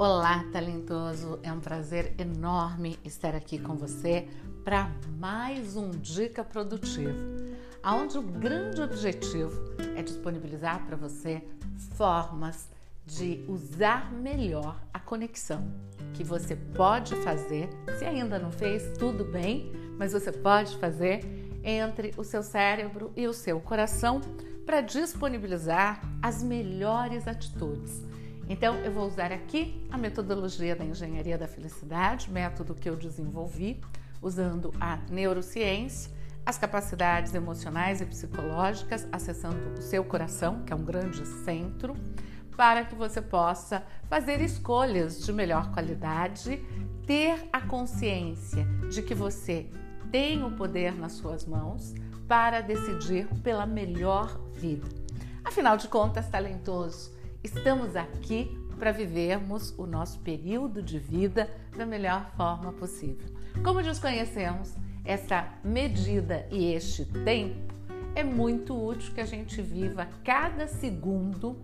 Olá, talentoso! É um prazer enorme estar aqui com você para mais um Dica Produtivo, onde o grande objetivo é disponibilizar para você formas de usar melhor a conexão que você pode fazer. Se ainda não fez, tudo bem, mas você pode fazer entre o seu cérebro e o seu coração para disponibilizar as melhores atitudes então, eu vou usar aqui a metodologia da engenharia da felicidade, método que eu desenvolvi usando a neurociência, as capacidades emocionais e psicológicas, acessando o seu coração, que é um grande centro, para que você possa fazer escolhas de melhor qualidade, ter a consciência de que você tem o poder nas suas mãos para decidir pela melhor vida. Afinal de contas, talentoso, Estamos aqui para vivermos o nosso período de vida da melhor forma possível. Como desconhecemos essa medida e este tempo, é muito útil que a gente viva cada segundo,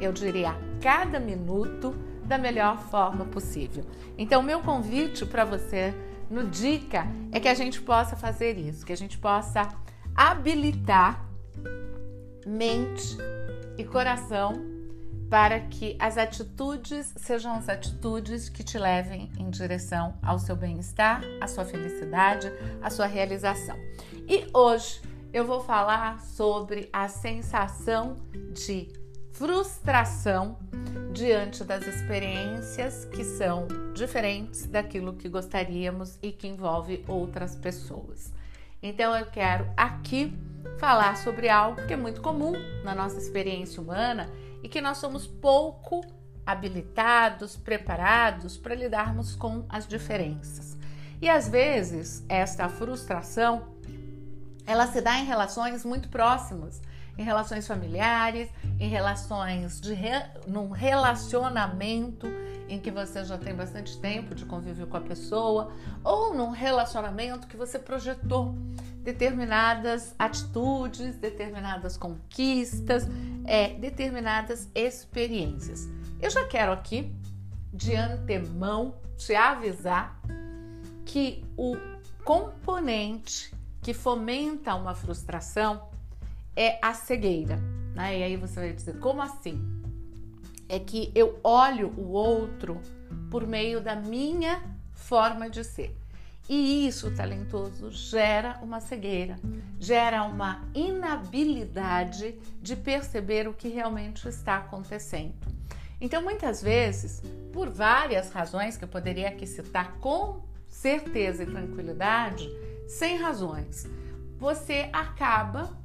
eu diria cada minuto, da melhor forma possível. Então, meu convite para você no Dica é que a gente possa fazer isso, que a gente possa habilitar mente e coração para que as atitudes sejam as atitudes que te levem em direção ao seu bem-estar, à sua felicidade, à sua realização. E hoje eu vou falar sobre a sensação de frustração diante das experiências que são diferentes daquilo que gostaríamos e que envolve outras pessoas. Então eu quero aqui falar sobre algo que é muito comum na nossa experiência humana e que nós somos pouco habilitados, preparados para lidarmos com as diferenças. E às vezes esta frustração ela se dá em relações muito próximas, em relações familiares, em relações de re... num relacionamento em que você já tem bastante tempo de convívio com a pessoa, ou num relacionamento que você projetou determinadas atitudes, determinadas conquistas, é, determinadas experiências. Eu já quero aqui, de antemão, te avisar que o componente que fomenta uma frustração é a cegueira. Né? E aí você vai dizer, como assim? É que eu olho o outro por meio da minha forma de ser. E isso, talentoso, gera uma cegueira, gera uma inabilidade de perceber o que realmente está acontecendo. Então, muitas vezes, por várias razões que eu poderia aqui citar com certeza e tranquilidade, sem razões, você acaba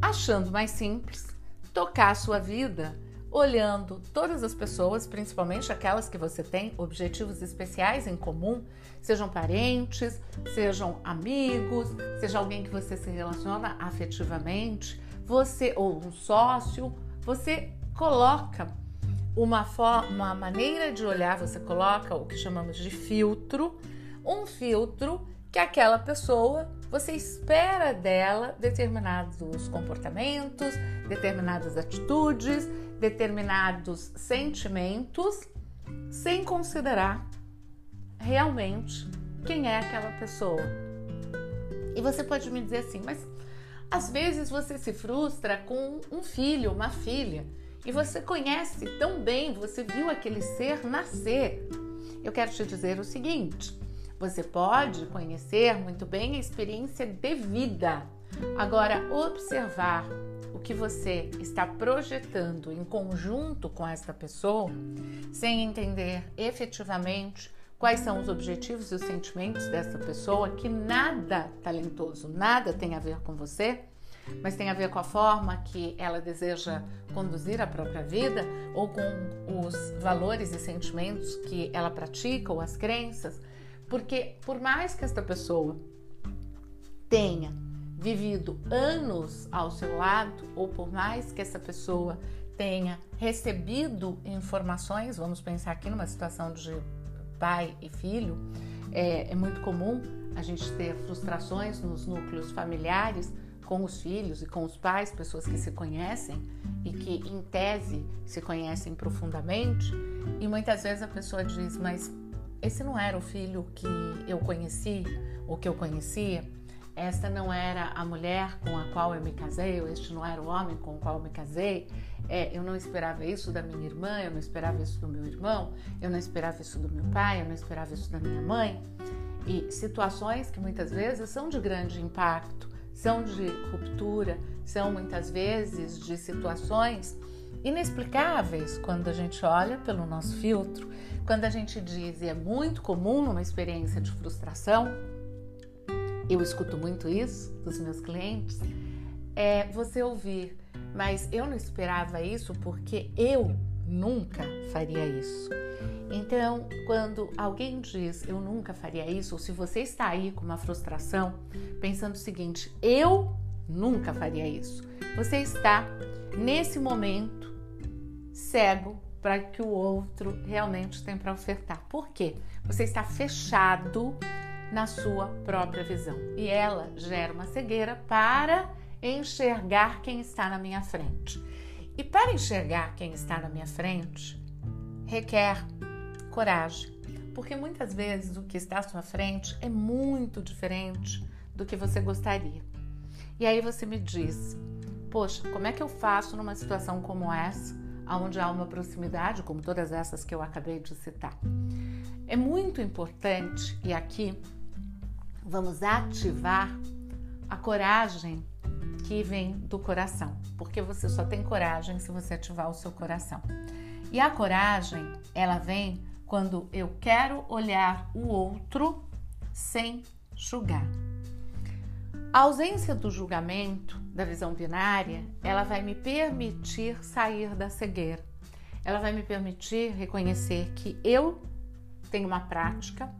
achando mais simples tocar a sua vida olhando todas as pessoas, principalmente aquelas que você tem objetivos especiais em comum, sejam parentes, sejam amigos, seja alguém que você se relaciona afetivamente, você ou um sócio, você coloca uma, forma, uma maneira de olhar, você coloca o que chamamos de filtro, um filtro que aquela pessoa, você espera dela determinados comportamentos, determinadas atitudes, determinados sentimentos, sem considerar realmente quem é aquela pessoa. E você pode me dizer assim, mas às vezes você se frustra com um filho, uma filha, e você conhece tão bem, você viu aquele ser nascer. Eu quero te dizer o seguinte: você pode conhecer muito bem a experiência de vida. Agora, observar o que você está projetando em conjunto com essa pessoa, sem entender efetivamente quais são os objetivos e os sentimentos dessa pessoa, que nada talentoso, nada tem a ver com você, mas tem a ver com a forma que ela deseja conduzir a própria vida ou com os valores e sentimentos que ela pratica ou as crenças, porque por mais que esta pessoa tenha vivido anos ao seu lado, ou por mais que essa pessoa tenha recebido informações, vamos pensar aqui numa situação de pai e filho, é, é muito comum a gente ter frustrações nos núcleos familiares com os filhos e com os pais, pessoas que se conhecem e que, em tese, se conhecem profundamente, E muitas vezes a pessoa diz, mas esse não era o filho que eu conheci, ou que eu conhecia, esta não era a mulher com a qual eu me casei, ou este não era o homem com o qual eu me casei. É, eu não esperava isso da minha irmã, eu não esperava isso do meu irmão, eu não esperava isso do meu pai, eu não esperava isso da minha mãe. E situações que muitas vezes são de grande impacto, são de ruptura, são muitas vezes de situações inexplicáveis quando a gente olha pelo nosso filtro, quando a gente diz, e é muito comum numa experiência de frustração, eu escuto muito isso dos meus clientes, é você ouvir, mas eu não esperava isso porque eu nunca faria isso. Então, quando alguém diz eu nunca faria isso, ou se você está aí com uma frustração, pensando o seguinte, eu nunca faria isso, você está nesse momento cego para que o outro realmente tem para ofertar. Por quê? Você está fechado na sua própria visão e ela gera uma cegueira para enxergar quem está na minha frente. E para enxergar quem está na minha frente, requer coragem, porque muitas vezes o que está à sua frente é muito diferente do que você gostaria. E aí você me diz: Poxa, como é que eu faço numa situação como essa, onde há uma proximidade, como todas essas que eu acabei de citar? É muito importante, e aqui vamos ativar a coragem que vem do coração, porque você só tem coragem se você ativar o seu coração. E a coragem, ela vem quando eu quero olhar o outro sem julgar. A ausência do julgamento, da visão binária, ela vai me permitir sair da cegueira. Ela vai me permitir reconhecer que eu tenho uma prática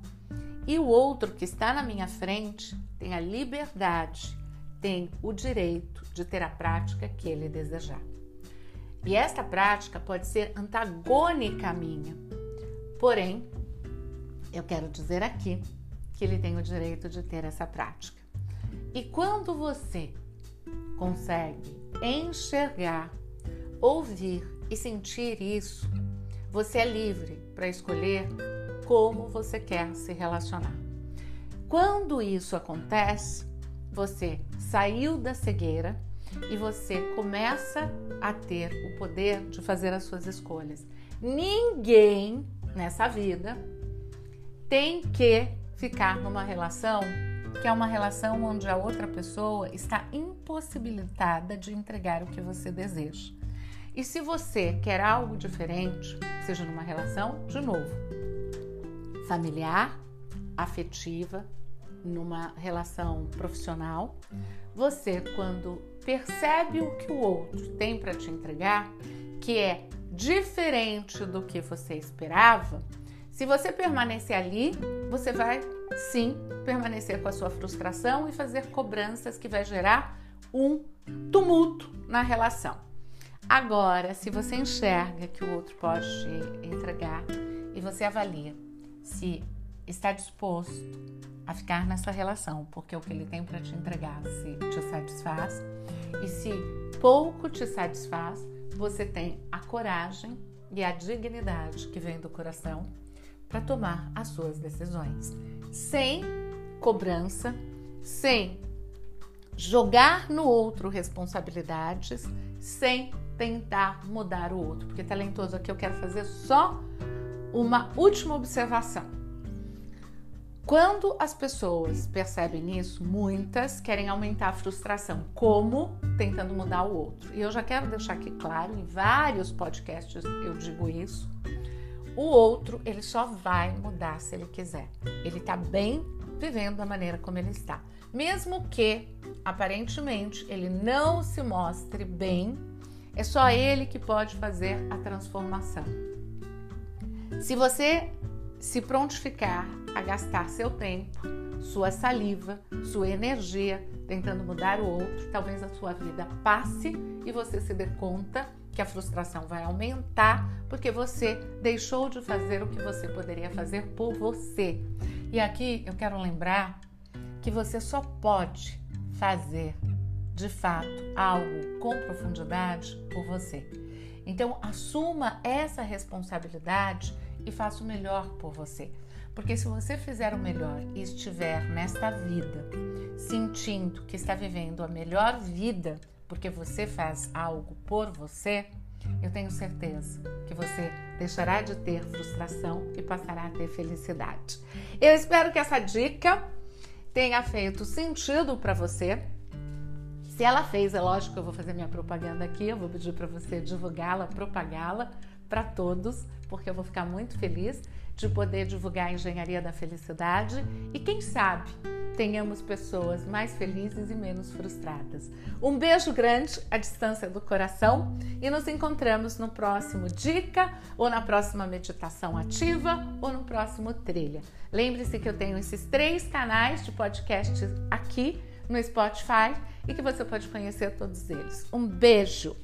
e o outro que está na minha frente tem a liberdade tem o direito de ter a prática que ele desejar. E esta prática pode ser antagônica à minha. Porém, eu quero dizer aqui que ele tem o direito de ter essa prática. E quando você consegue enxergar, ouvir e sentir isso, você é livre para escolher como você quer se relacionar. Quando isso acontece, você saiu da cegueira e você começa a ter o poder de fazer as suas escolhas. Ninguém nessa vida tem que ficar numa relação que é uma relação onde a outra pessoa está impossibilitada de entregar o que você deseja. E se você quer algo diferente, seja numa relação, de novo, familiar, afetiva, numa relação profissional, você quando percebe o que o outro tem para te entregar, que é diferente do que você esperava, se você permanecer ali, você vai sim permanecer com a sua frustração e fazer cobranças que vai gerar um tumulto na relação. Agora, se você enxerga que o outro pode te entregar e você avalia se está disposto a ficar nessa relação, porque o que ele tem para te entregar se te satisfaz e se pouco te satisfaz, você tem a coragem e a dignidade que vem do coração para tomar as suas decisões, sem cobrança, sem jogar no outro responsabilidades, sem tentar mudar o outro. Porque talentoso aqui eu quero fazer só uma última observação. Quando as pessoas percebem isso, muitas querem aumentar a frustração. Como? Tentando mudar o outro. E eu já quero deixar aqui claro, em vários podcasts eu digo isso. O outro, ele só vai mudar se ele quiser. Ele tá bem vivendo da maneira como ele está. Mesmo que, aparentemente, ele não se mostre bem, é só ele que pode fazer a transformação. Se você se prontificar a gastar seu tempo, sua saliva, sua energia tentando mudar o outro, talvez a sua vida passe e você se dê conta que a frustração vai aumentar porque você deixou de fazer o que você poderia fazer por você. E aqui eu quero lembrar que você só pode fazer de fato algo com profundidade por você. Então, assuma essa responsabilidade e faça o melhor por você. Porque se você fizer o melhor e estiver nesta vida sentindo que está vivendo a melhor vida porque você faz algo por você, eu tenho certeza que você deixará de ter frustração e passará a ter felicidade. Eu espero que essa dica tenha feito sentido para você. Se ela fez, é lógico que eu vou fazer minha propaganda aqui, eu vou pedir para você divulgá-la, propagá-la para todos, porque eu vou ficar muito feliz de poder divulgar a engenharia da felicidade e quem sabe tenhamos pessoas mais felizes e menos frustradas. Um beijo grande à distância do coração e nos encontramos no próximo dica ou na próxima meditação ativa ou no próximo trilha. Lembre-se que eu tenho esses três canais de podcast aqui no Spotify e que você pode conhecer todos eles. Um beijo.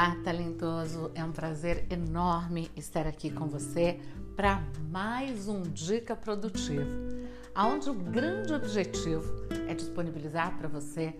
Olá, talentoso! É um prazer enorme estar aqui com você para mais um Dica Produtivo, onde o grande objetivo é disponibilizar para você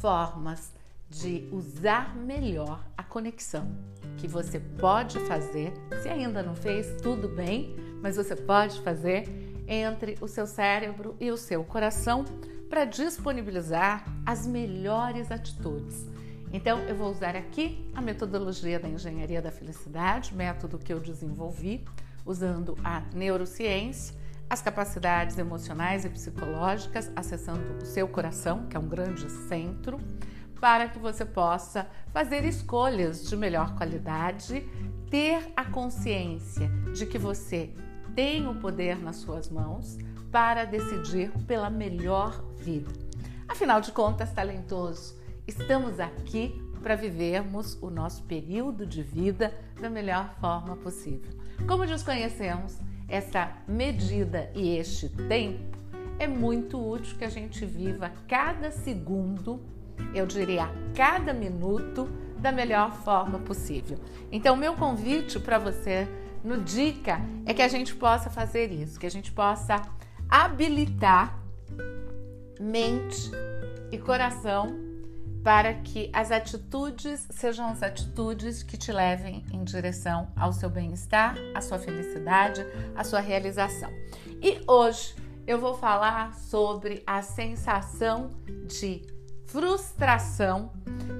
formas de usar melhor a conexão que você pode fazer. Se ainda não fez, tudo bem, mas você pode fazer entre o seu cérebro e o seu coração para disponibilizar as melhores atitudes então, eu vou usar aqui a metodologia da engenharia da felicidade, método que eu desenvolvi usando a neurociência, as capacidades emocionais e psicológicas, acessando o seu coração, que é um grande centro, para que você possa fazer escolhas de melhor qualidade, ter a consciência de que você tem o poder nas suas mãos para decidir pela melhor vida. Afinal de contas, talentoso, Estamos aqui para vivermos o nosso período de vida da melhor forma possível. Como desconhecemos essa medida e este tempo, é muito útil que a gente viva cada segundo, eu diria cada minuto, da melhor forma possível. Então, meu convite para você no Dica é que a gente possa fazer isso, que a gente possa habilitar mente e coração para que as atitudes sejam as atitudes que te levem em direção ao seu bem-estar, à sua felicidade, à sua realização. E hoje eu vou falar sobre a sensação de frustração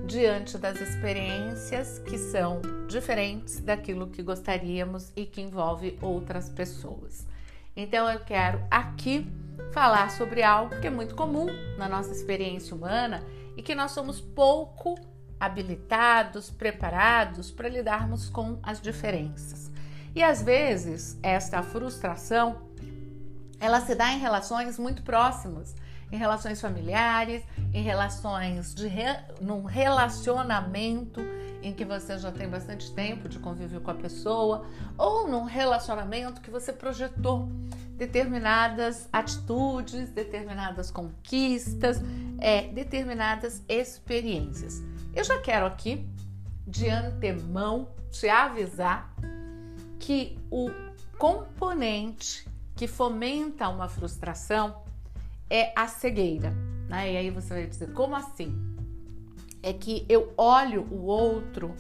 diante das experiências que são diferentes daquilo que gostaríamos e que envolve outras pessoas. Então eu quero aqui falar sobre algo que é muito comum na nossa experiência humana e que nós somos pouco habilitados, preparados para lidarmos com as diferenças. E às vezes esta frustração ela se dá em relações muito próximas, em relações familiares, em relações de re... num relacionamento em que você já tem bastante tempo de convívio com a pessoa, ou num relacionamento que você projetou determinadas atitudes, determinadas conquistas, é, determinadas experiências. Eu já quero aqui, de antemão, te avisar que o componente que fomenta uma frustração é a cegueira. Né? E aí você vai dizer, como assim? É que eu olho o outro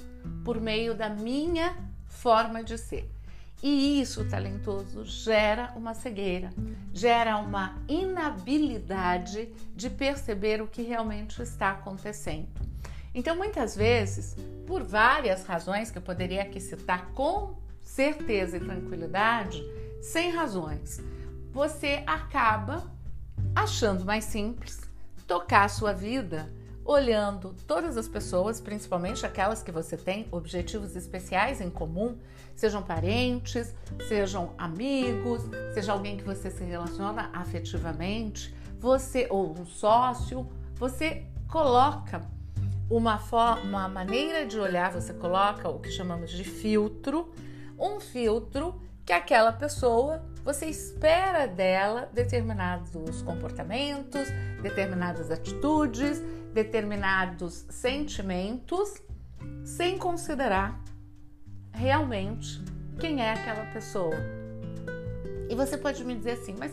por meio da minha forma de ser. E isso, talentoso, gera uma cegueira, gera uma inabilidade de perceber o que realmente está acontecendo. Então, muitas vezes, por várias razões que eu poderia aqui citar com certeza e tranquilidade, sem razões, você acaba achando mais simples tocar a sua vida olhando todas as pessoas, principalmente aquelas que você tem objetivos especiais em comum, sejam parentes, sejam amigos, seja alguém que você se relaciona afetivamente, você ou um sócio, você coloca uma forma, uma maneira de olhar, você coloca o que chamamos de filtro, um filtro que aquela pessoa, você espera dela determinados comportamentos, determinadas atitudes, determinados sentimentos sem considerar realmente quem é aquela pessoa. E você pode me dizer assim, mas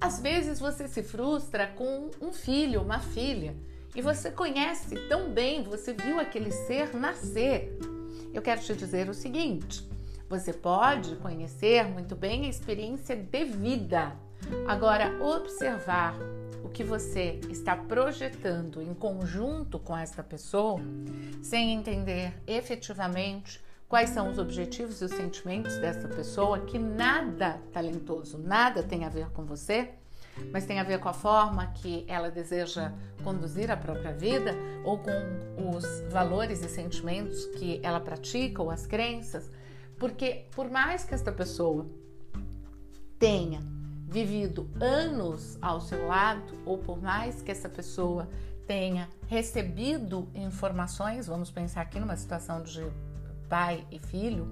às vezes você se frustra com um filho, uma filha, e você conhece tão bem, você viu aquele ser nascer. Eu quero te dizer o seguinte: você pode conhecer muito bem a experiência de vida. Agora, observar o que você está projetando em conjunto com esta pessoa, sem entender efetivamente quais são os objetivos e os sentimentos dessa pessoa, que nada talentoso, nada tem a ver com você, mas tem a ver com a forma que ela deseja conduzir a própria vida ou com os valores e sentimentos que ela pratica ou as crenças, porque por mais que esta pessoa tenha vivido anos ao seu lado, ou por mais que essa pessoa tenha recebido informações, vamos pensar aqui numa situação de pai e filho,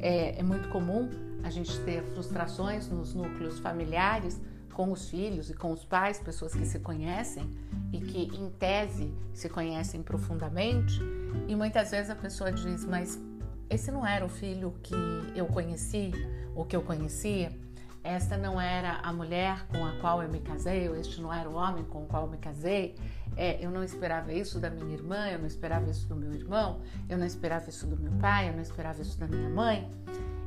é, é muito comum a gente ter frustrações nos núcleos familiares com os filhos e com os pais, pessoas que se conhecem e que, em tese, se conhecem profundamente, e muitas vezes a pessoa diz: Mas esse não era o filho que eu conheci ou que eu conhecia? Esta não era a mulher com a qual eu me casei, ou este não era o homem com o qual eu me casei. É, eu não esperava isso da minha irmã, eu não esperava isso do meu irmão, eu não esperava isso do meu pai, eu não esperava isso da minha mãe.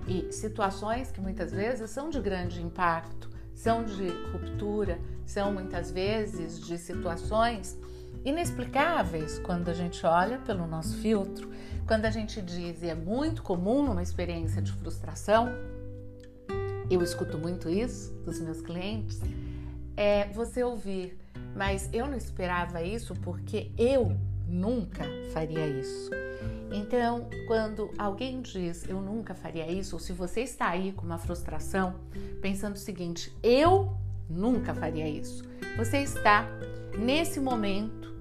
E situações que muitas vezes são de grande impacto, são de ruptura, são muitas vezes de situações inexplicáveis quando a gente olha pelo nosso filtro, quando a gente diz, e é muito comum numa experiência de frustração, eu escuto muito isso dos meus clientes, é você ouvir, mas eu não esperava isso porque eu nunca faria isso. Então, quando alguém diz eu nunca faria isso, ou se você está aí com uma frustração, pensando o seguinte, eu nunca faria isso, você está nesse momento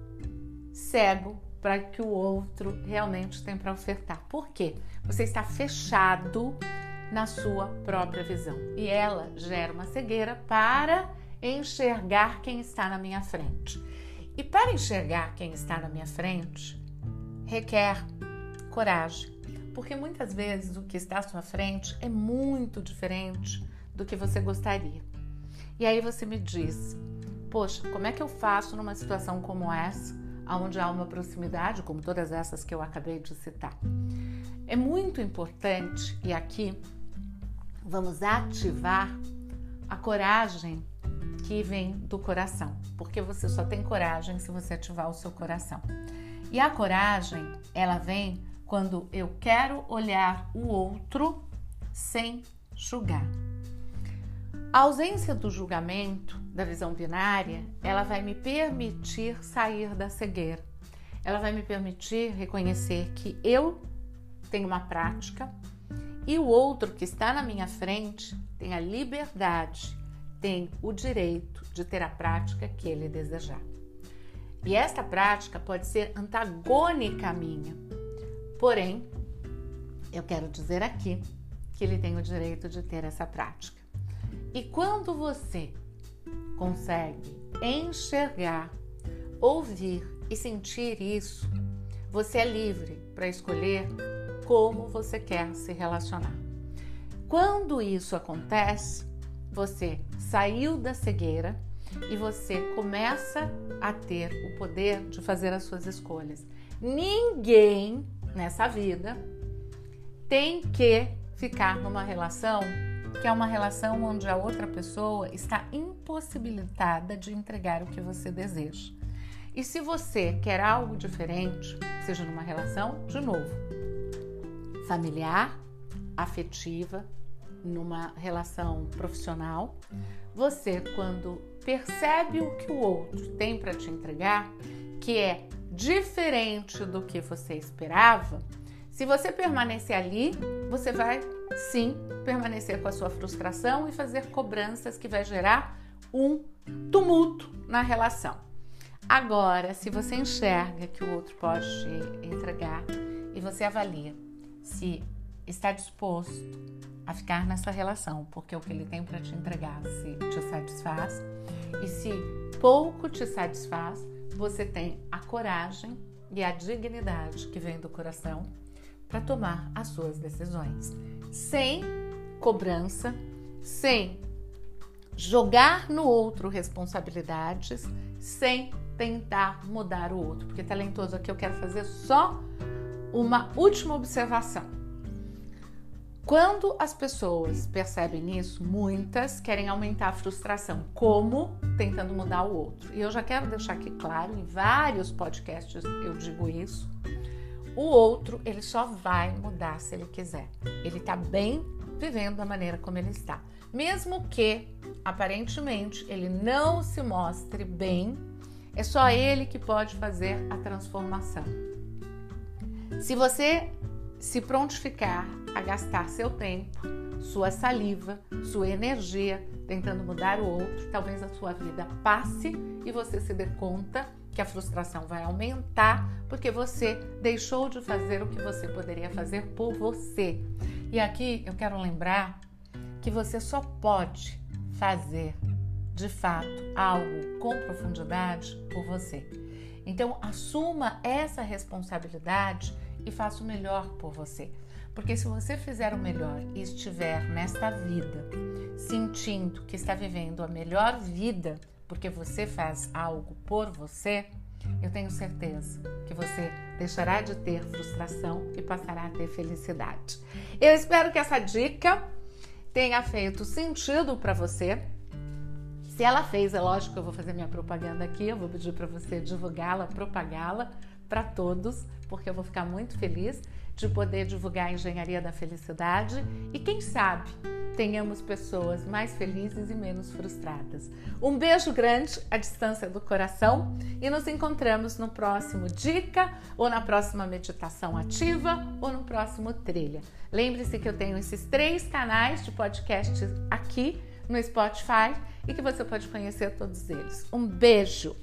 cego para que o outro realmente tem para ofertar. Por quê? Você está fechado na sua própria visão e ela gera uma cegueira para enxergar quem está na minha frente. E para enxergar quem está na minha frente, requer coragem, porque muitas vezes o que está à sua frente é muito diferente do que você gostaria. E aí você me diz: Poxa, como é que eu faço numa situação como essa, onde há uma proximidade, como todas essas que eu acabei de citar? É muito importante, e aqui vamos ativar a coragem que vem do coração, porque você só tem coragem se você ativar o seu coração. E a coragem, ela vem quando eu quero olhar o outro sem julgar. A ausência do julgamento, da visão binária, ela vai me permitir sair da cegueira. Ela vai me permitir reconhecer que eu tenho uma prática e o outro que está na minha frente tem a liberdade tem o direito de ter a prática que ele desejar. E esta prática pode ser antagônica à minha. Porém, eu quero dizer aqui que ele tem o direito de ter essa prática. E quando você consegue enxergar, ouvir e sentir isso, você é livre para escolher como você quer se relacionar. Quando isso acontece, você saiu da cegueira e você começa a ter o poder de fazer as suas escolhas. Ninguém nessa vida tem que ficar numa relação que é uma relação onde a outra pessoa está impossibilitada de entregar o que você deseja. E se você quer algo diferente, seja numa relação, de novo, familiar, afetiva, numa relação profissional, você quando percebe o que o outro tem para te entregar, que é diferente do que você esperava, se você permanecer ali, você vai sim permanecer com a sua frustração e fazer cobranças que vai gerar um tumulto na relação. Agora, se você enxerga que o outro pode te entregar e você avalia se está disposto a ficar nessa relação, porque o que ele tem para te entregar se te satisfaz e se pouco te satisfaz, você tem a coragem e a dignidade que vem do coração para tomar as suas decisões, sem cobrança, sem jogar no outro responsabilidades, sem tentar mudar o outro. Porque talentoso aqui eu quero fazer só uma última observação. Quando as pessoas percebem isso, muitas querem aumentar a frustração. Como? Tentando mudar o outro. E eu já quero deixar aqui claro, em vários podcasts eu digo isso. O outro, ele só vai mudar se ele quiser. Ele tá bem vivendo da maneira como ele está. Mesmo que, aparentemente, ele não se mostre bem, é só ele que pode fazer a transformação. Se você se prontificar a gastar seu tempo, sua saliva, sua energia tentando mudar o outro, talvez a sua vida passe e você se dê conta que a frustração vai aumentar porque você deixou de fazer o que você poderia fazer por você. E aqui eu quero lembrar que você só pode fazer de fato algo com profundidade por você. Então, assuma essa responsabilidade e faça o melhor por você. Porque se você fizer o melhor e estiver nesta vida sentindo que está vivendo a melhor vida porque você faz algo por você, eu tenho certeza que você deixará de ter frustração e passará a ter felicidade. Eu espero que essa dica tenha feito sentido para você. Se ela fez, é lógico que eu vou fazer minha propaganda aqui, eu vou pedir para você divulgá-la, propagá-la para todos, porque eu vou ficar muito feliz de poder divulgar a engenharia da felicidade e quem sabe tenhamos pessoas mais felizes e menos frustradas. Um beijo grande à distância do coração e nos encontramos no próximo dica ou na próxima meditação ativa ou no próximo trilha. Lembre-se que eu tenho esses três canais de podcast aqui no Spotify e que você pode conhecer todos eles. Um beijo.